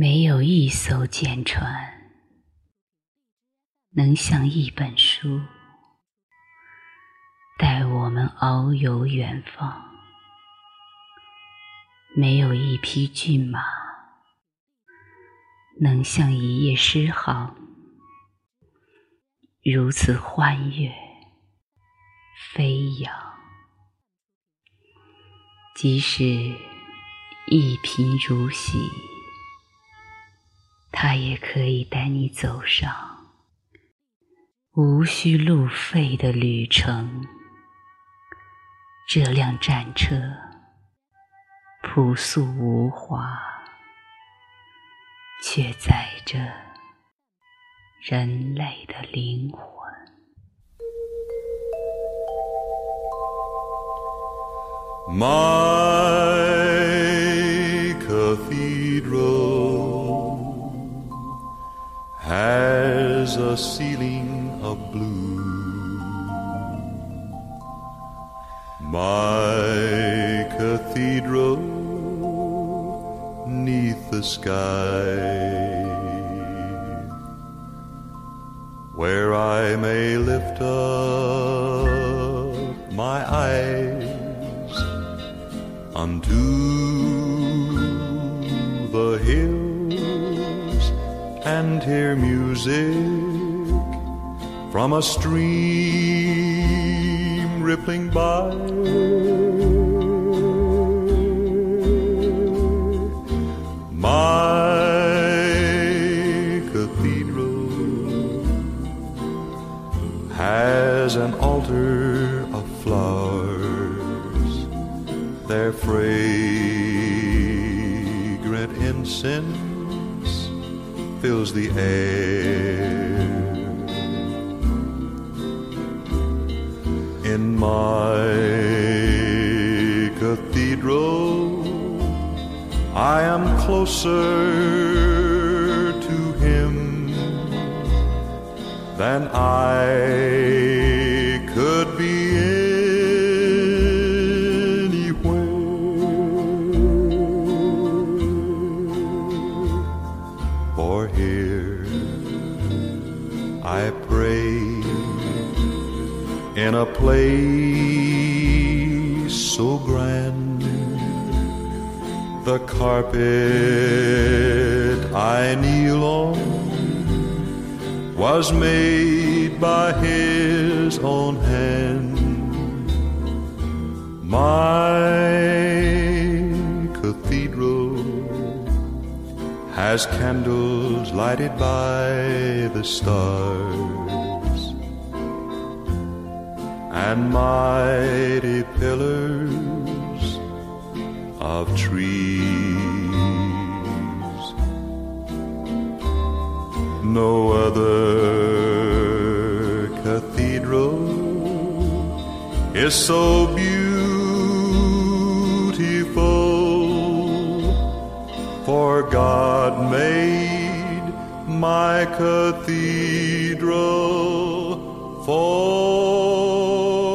没有一艘舰船能像一本书，带我们遨游远方；没有一匹骏马能像一页诗行，如此欢悦飞扬。即使一贫如洗。他也可以带你走上无需路费的旅程。这辆战车朴素无华，却载着人类的灵魂。My the sky, where I may lift up my eyes unto the hills and hear music from a stream rippling by. Has an altar of flowers, their fragrant incense fills the air. In my cathedral, I am closer than I could be. Anywhere. For here I pray in a place so grand. The carpet I kneel on was made by his own hand. My cathedral has candles lighted by the stars and mighty pillars of trees. No other cathedral is so beautiful. For God made my cathedral for